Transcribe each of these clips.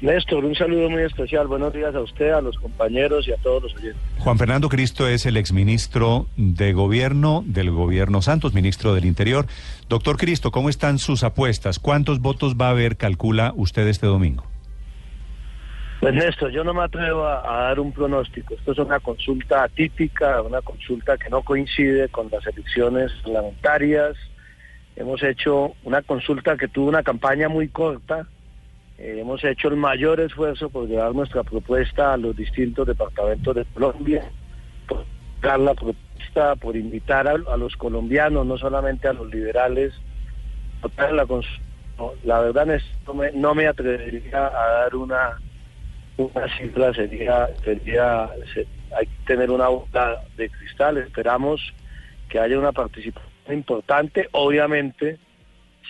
Néstor, un saludo muy especial. Buenos días a usted, a los compañeros y a todos los oyentes. Juan Fernando Cristo es el exministro de Gobierno del Gobierno Santos, ministro del Interior. Doctor Cristo, ¿cómo están sus apuestas? ¿Cuántos votos va a haber, calcula usted este domingo? Pues Néstor, yo no me atrevo a, a dar un pronóstico. Esto es una consulta atípica, una consulta que no coincide con las elecciones parlamentarias. Hemos hecho una consulta que tuvo una campaña muy corta. Eh, hemos hecho el mayor esfuerzo por llevar nuestra propuesta a los distintos departamentos de Colombia, por dar la propuesta, por invitar a, los colombianos, no solamente a los liberales, la verdad Néstor, no me, atrevería a dar una una cifra sería, sería se- hay que tener una bola de cristal. Esperamos que haya una participación importante, obviamente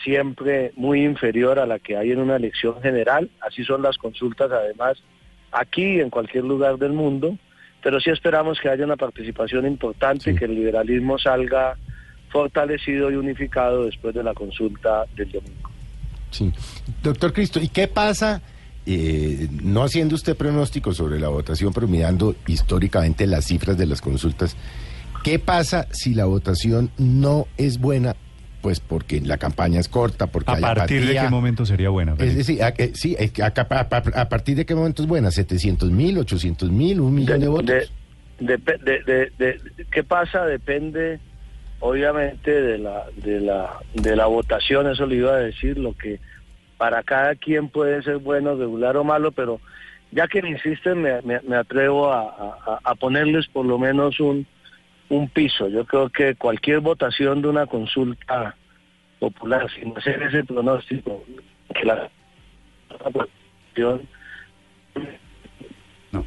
siempre muy inferior a la que hay en una elección general. Así son las consultas, además, aquí y en cualquier lugar del mundo. Pero sí esperamos que haya una participación importante, Sí. que el liberalismo salga fortalecido y unificado después de la consulta del domingo. Sí. Doctor Cristo, ¿y qué pasa, eh, no haciendo usted pronóstico sobre la votación, pero mirando históricamente las cifras de las consultas, qué pasa si la votación no es buena? Pues porque la campaña es corta, porque ¿A hay partir de apatía. qué momento sería buena? Es decir, a, eh, sí, a, a- a- a partir de qué momento es buena, 700 mil, 800 mil, un millón de, votos. de- de- de- de- de- ¿Qué pasa? Depende, obviamente, de la, de la, de la votación. Eso le iba a decir, lo que para cada quien puede ser bueno, regular o malo, pero ya que me insisten, me, me- me atrevo a, a- a ponerles por lo menos un, un piso. Yo creo que cualquier votación de una consulta popular, sin hacer ese pronóstico, que la No.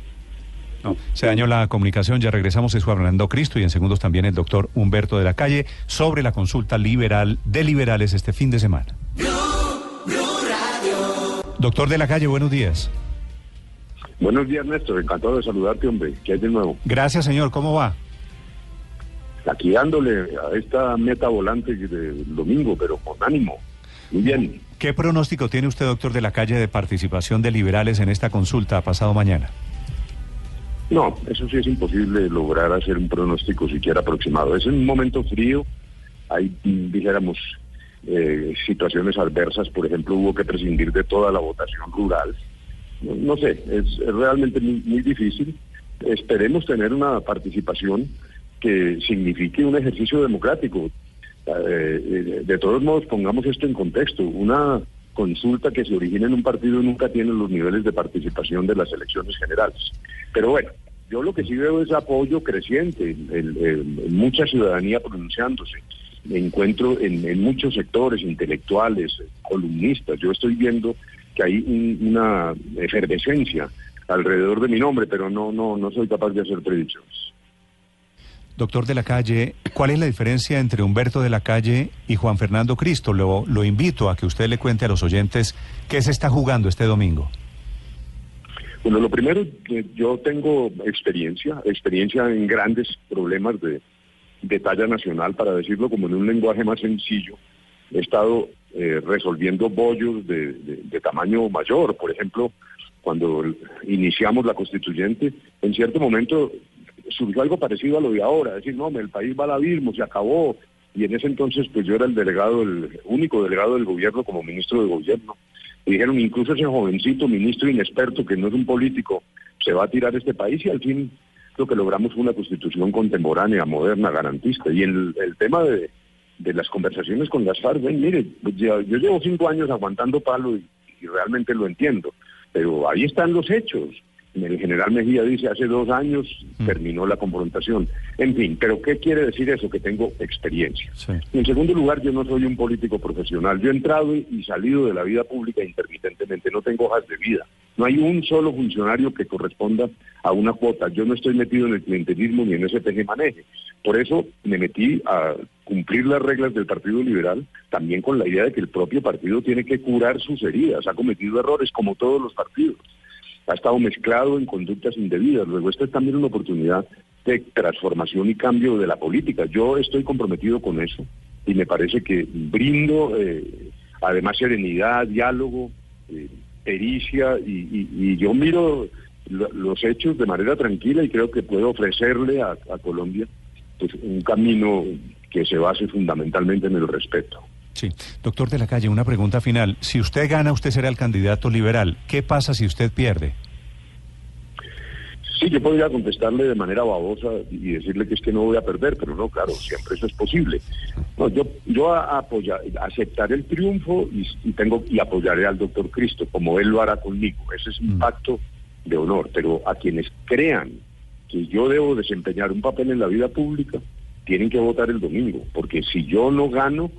No. Se dañó la comunicación, ya regresamos, es Juan Fernando Cristo y en segundos también el doctor Humberto de la Calle sobre la consulta liberal de liberales este fin de semana. Doctor de la Calle, buenos días. Buenos días, Néstor. Encantado de saludarte, hombre. ¿Qué hay de nuevo? Gracias, señor. ¿Cómo va? Aquí dándole a esta meta volante del domingo, pero con ánimo. Muy bien. ¿Qué pronóstico tiene usted, doctor de la Calle, de participación de liberales en esta consulta pasado mañana? No, eso sí es imposible lograr hacer un pronóstico siquiera aproximado. Es un momento frío. Hay, dijéramos, eh, situaciones adversas. Por ejemplo, hubo que prescindir de toda la votación rural. No, no sé, es, es realmente muy, muy difícil. Esperemos tener una participación que signifique un ejercicio democrático. Eh, eh, de todos modos, pongamos esto en contexto. Una consulta que se origina en un partido nunca tiene los niveles de participación de las elecciones generales. Pero bueno, yo lo que sí veo es apoyo creciente, en, en- en- en mucha ciudadanía pronunciándose. Me encuentro en, en muchos sectores intelectuales, columnistas. Yo estoy viendo que hay un- una efervescencia alrededor de mi nombre, pero no, no, no soy capaz de hacer predicciones. Doctor de la Calle, ¿cuál es la diferencia entre Humberto de la Calle y Juan Fernando Cristo? Lo, invito a que usted le cuente a los oyentes qué se está jugando este domingo. Bueno, lo primero, eh, yo tengo experiencia, experiencia en grandes problemas de, talla nacional, para decirlo como en un lenguaje más sencillo. He estado eh, resolviendo bollos de, tamaño mayor. Por ejemplo, cuando iniciamos la constituyente, en cierto momento surgió algo parecido a lo de ahora, decir, no, el país va al abismo, se acabó. Y en ese entonces, pues yo era el delegado, el único delegado del gobierno como ministro de gobierno. Y dijeron, incluso ese jovencito ministro inexperto, que no es un político, se va a tirar este país y al fin lo que logramos fue una constitución contemporánea, moderna, garantista. Y el, tema de, de las conversaciones con las FARC, ven, mire, pues ya- yo llevo cinco años aguantando palo y realmente lo entiendo, pero ahí están los hechos. El general Mejía dice hace dos años terminó la confrontación. En fin, pero ¿qué quiere decir eso? Que tengo experiencia. Sí. En segundo lugar, yo no soy un político profesional. Yo he entrado y salido de la vida pública intermitentemente. No tengo hojas de vida. No hay un solo funcionario que corresponda a una cuota. Yo no estoy metido en el clientelismo ni en ese maneje. Por eso me metí a cumplir las reglas del Partido Liberal, también con la idea de que el propio partido tiene que curar sus heridas. Ha cometido errores como todos los partidos ha estado mezclado en conductas indebidas. Luego, esta es también una oportunidad de transformación y cambio de la política. Yo estoy comprometido con eso y me parece que brindo, eh, además, serenidad, diálogo, eh, pericia y, yo miro lo- los hechos de manera tranquila y creo que puedo ofrecerle a, a Colombia pues, un camino que se base fundamentalmente en el respeto. Sí. Doctor de la Calle, una pregunta final. Si usted gana, usted será el candidato liberal. ¿Qué pasa si usted pierde? Sí, yo podría contestarle de manera babosa y decirle que es que no voy a perder, pero no, claro, siempre eso es posible. No, yo yo a- apoya- aceptaré el triunfo y, y tengo y apoyaré al doctor Cristo, como él lo hará conmigo. Ese es un pacto de honor. Pero a quienes crean que yo debo desempeñar un papel en la vida pública, tienen que votar el domingo, porque si yo no gano,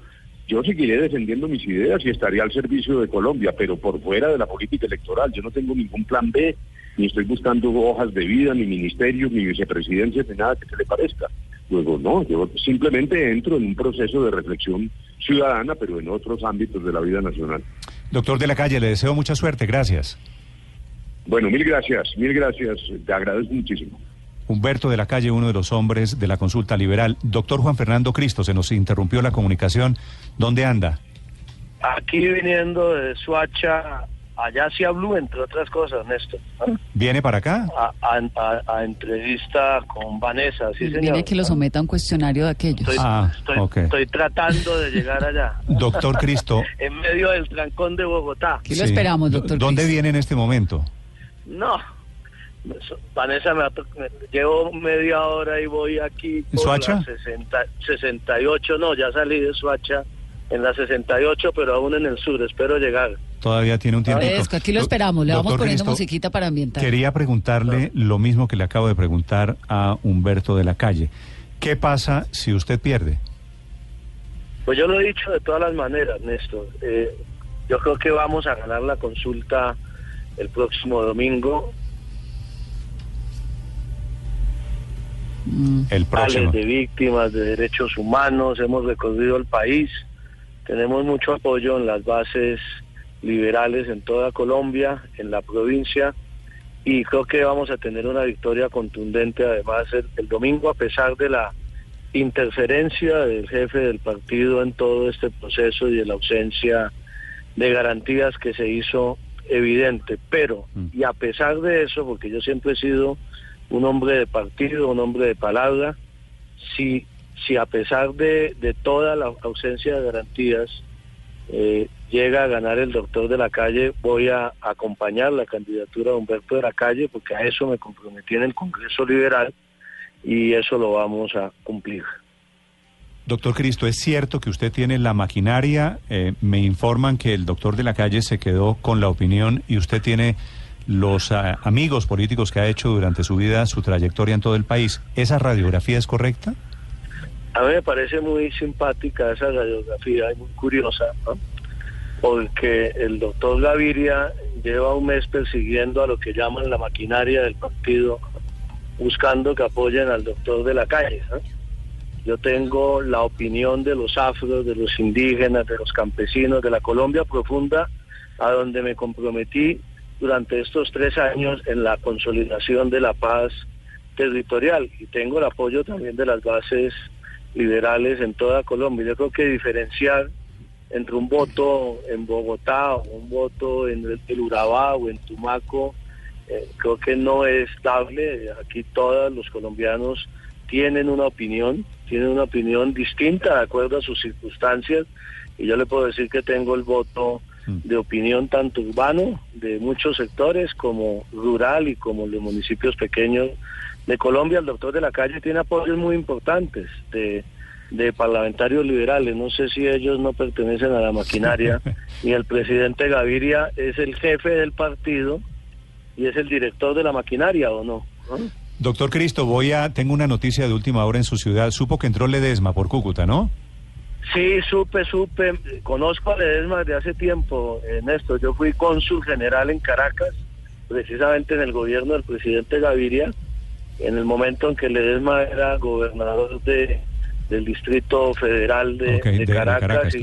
yo seguiré defendiendo mis ideas y estaría al servicio de Colombia, pero por fuera de la política electoral. Yo no tengo ningún plan B, ni estoy buscando hojas de vida, ni ministerios, ni vicepresidencias, ni nada que se le parezca. Luego, no, yo simplemente entro en un proceso de reflexión ciudadana, pero en otros ámbitos de la vida nacional. Doctor de la Calle, le deseo mucha suerte. Gracias. Bueno, mil gracias, mil gracias, te agradezco muchísimo. Humberto de la Calle, uno de los hombres de la consulta liberal. Doctor Juan Fernando Cristo, se nos interrumpió la comunicación. ¿Dónde anda? Aquí viniendo de Suacha, allá se habló, entre otras cosas, Néstor. ¿Viene para acá? A, a- a- a entrevista con Vanessa, sí, señor. Viene que lo someta a un cuestionario de aquellos. Estoy, Ah, estoy, ok. estoy tratando de llegar allá, Doctor Cristo. en medio del trancón de Bogotá. Aquí sí. lo esperamos, doctor. ¿Dónde Cristo. viene en este momento? No, Vanessa, me, llevo media hora y voy aquí por ¿Suacha? la 60, 68, no, ya salí de Suacha en la 68, pero aún en el sur, espero llegar. Todavía tiene un tiempo. Aquí lo esperamos, le vamos poniendo musiquita para ambientar. Quería preguntarle lo mismo que le acabo de preguntar a Humberto de la Calle. ¿Qué pasa si usted pierde? Pues yo lo he dicho de todas las maneras, Néstor. Eh, yo creo que vamos a ganar la consulta el próximo domingo. El próximo. Ales de víctimas de derechos humanos, hemos recorrido el país, tenemos mucho apoyo en las bases liberales en toda Colombia, en la provincia, y creo que vamos a tener una victoria contundente además el, el domingo a pesar de la interferencia del jefe del partido en todo este proceso y de la ausencia de garantías que se hizo evidente. Pero, Mm. y a pesar de eso, porque yo siempre he sido un hombre de partido, un hombre de palabra, si, si a pesar de, de toda la ausencia de garantías eh, llega a ganar el doctor de la calle, voy a acompañar la candidatura de Humberto de la calle, porque a eso me comprometí en el Congreso Liberal y eso lo vamos a cumplir. Doctor Cristo, ¿es cierto que usted tiene la maquinaria? Eh, me informan que el doctor de la calle se quedó con la opinión y usted tiene los ah, amigos políticos que ha hecho durante su vida, su trayectoria en todo el país. ¿Esa radiografía es correcta? A mí me parece muy simpática esa radiografía y muy curiosa, ¿no? porque el doctor Gaviria lleva un mes persiguiendo a lo que llaman la maquinaria del partido, buscando que apoyen al doctor de la calle. Yo tengo la opinión de los afros, de los indígenas, de los campesinos, de la Colombia profunda, a donde me comprometí durante estos tres años en la consolidación de la paz territorial y tengo el apoyo también de las bases liberales en toda Colombia. Yo creo que diferenciar entre un voto en Bogotá un voto en el, Urabá o en Tumaco, eh, creo que no es dable. Aquí todos los colombianos tienen una opinión, tienen una opinión distinta de acuerdo a sus circunstancias y yo le puedo decir que tengo el voto de opinión tanto urbano de muchos sectores como rural y como de municipios pequeños de Colombia. El doctor de la calle tiene apoyos muy importantes de, de parlamentarios liberales. No sé si ellos no pertenecen a la maquinaria y el presidente Gaviria es el jefe del partido y es el director de la maquinaria o no. Doctor Cristo, voy a, tengo una noticia de última hora en su ciudad. Supo que entró Ledesma por Cúcuta, ¿no? Sí, supe, supe. Conozco a Ledesma desde hace tiempo, Néstor. Yo fui cónsul general en Caracas, precisamente en el gobierno del presidente Gaviria, en el momento en que Ledesma era gobernador de, del Distrito Federal de, Caracas.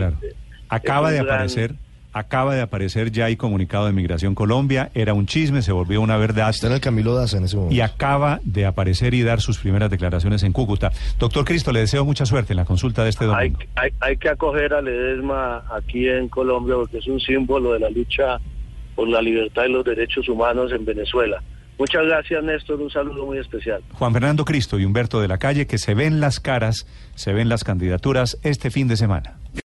Acaba de aparecer acaba de aparecer ya hay comunicado de Migración Colombia, era un chisme, se volvió una verdad. Está en el Camilo Daza en ese momento. Y acaba de aparecer y dar sus primeras declaraciones en Cúcuta. Doctor Cristo, le deseo mucha suerte en la consulta de este domingo. Hay, hay, que acoger a Ledesma aquí en Colombia porque es un símbolo de la lucha por la libertad y los derechos humanos en Venezuela. Muchas gracias, Néstor. Un saludo muy especial. Juan Fernando Cristo y Humberto de la Calle, que se ven las caras, se ven las candidaturas este fin de semana.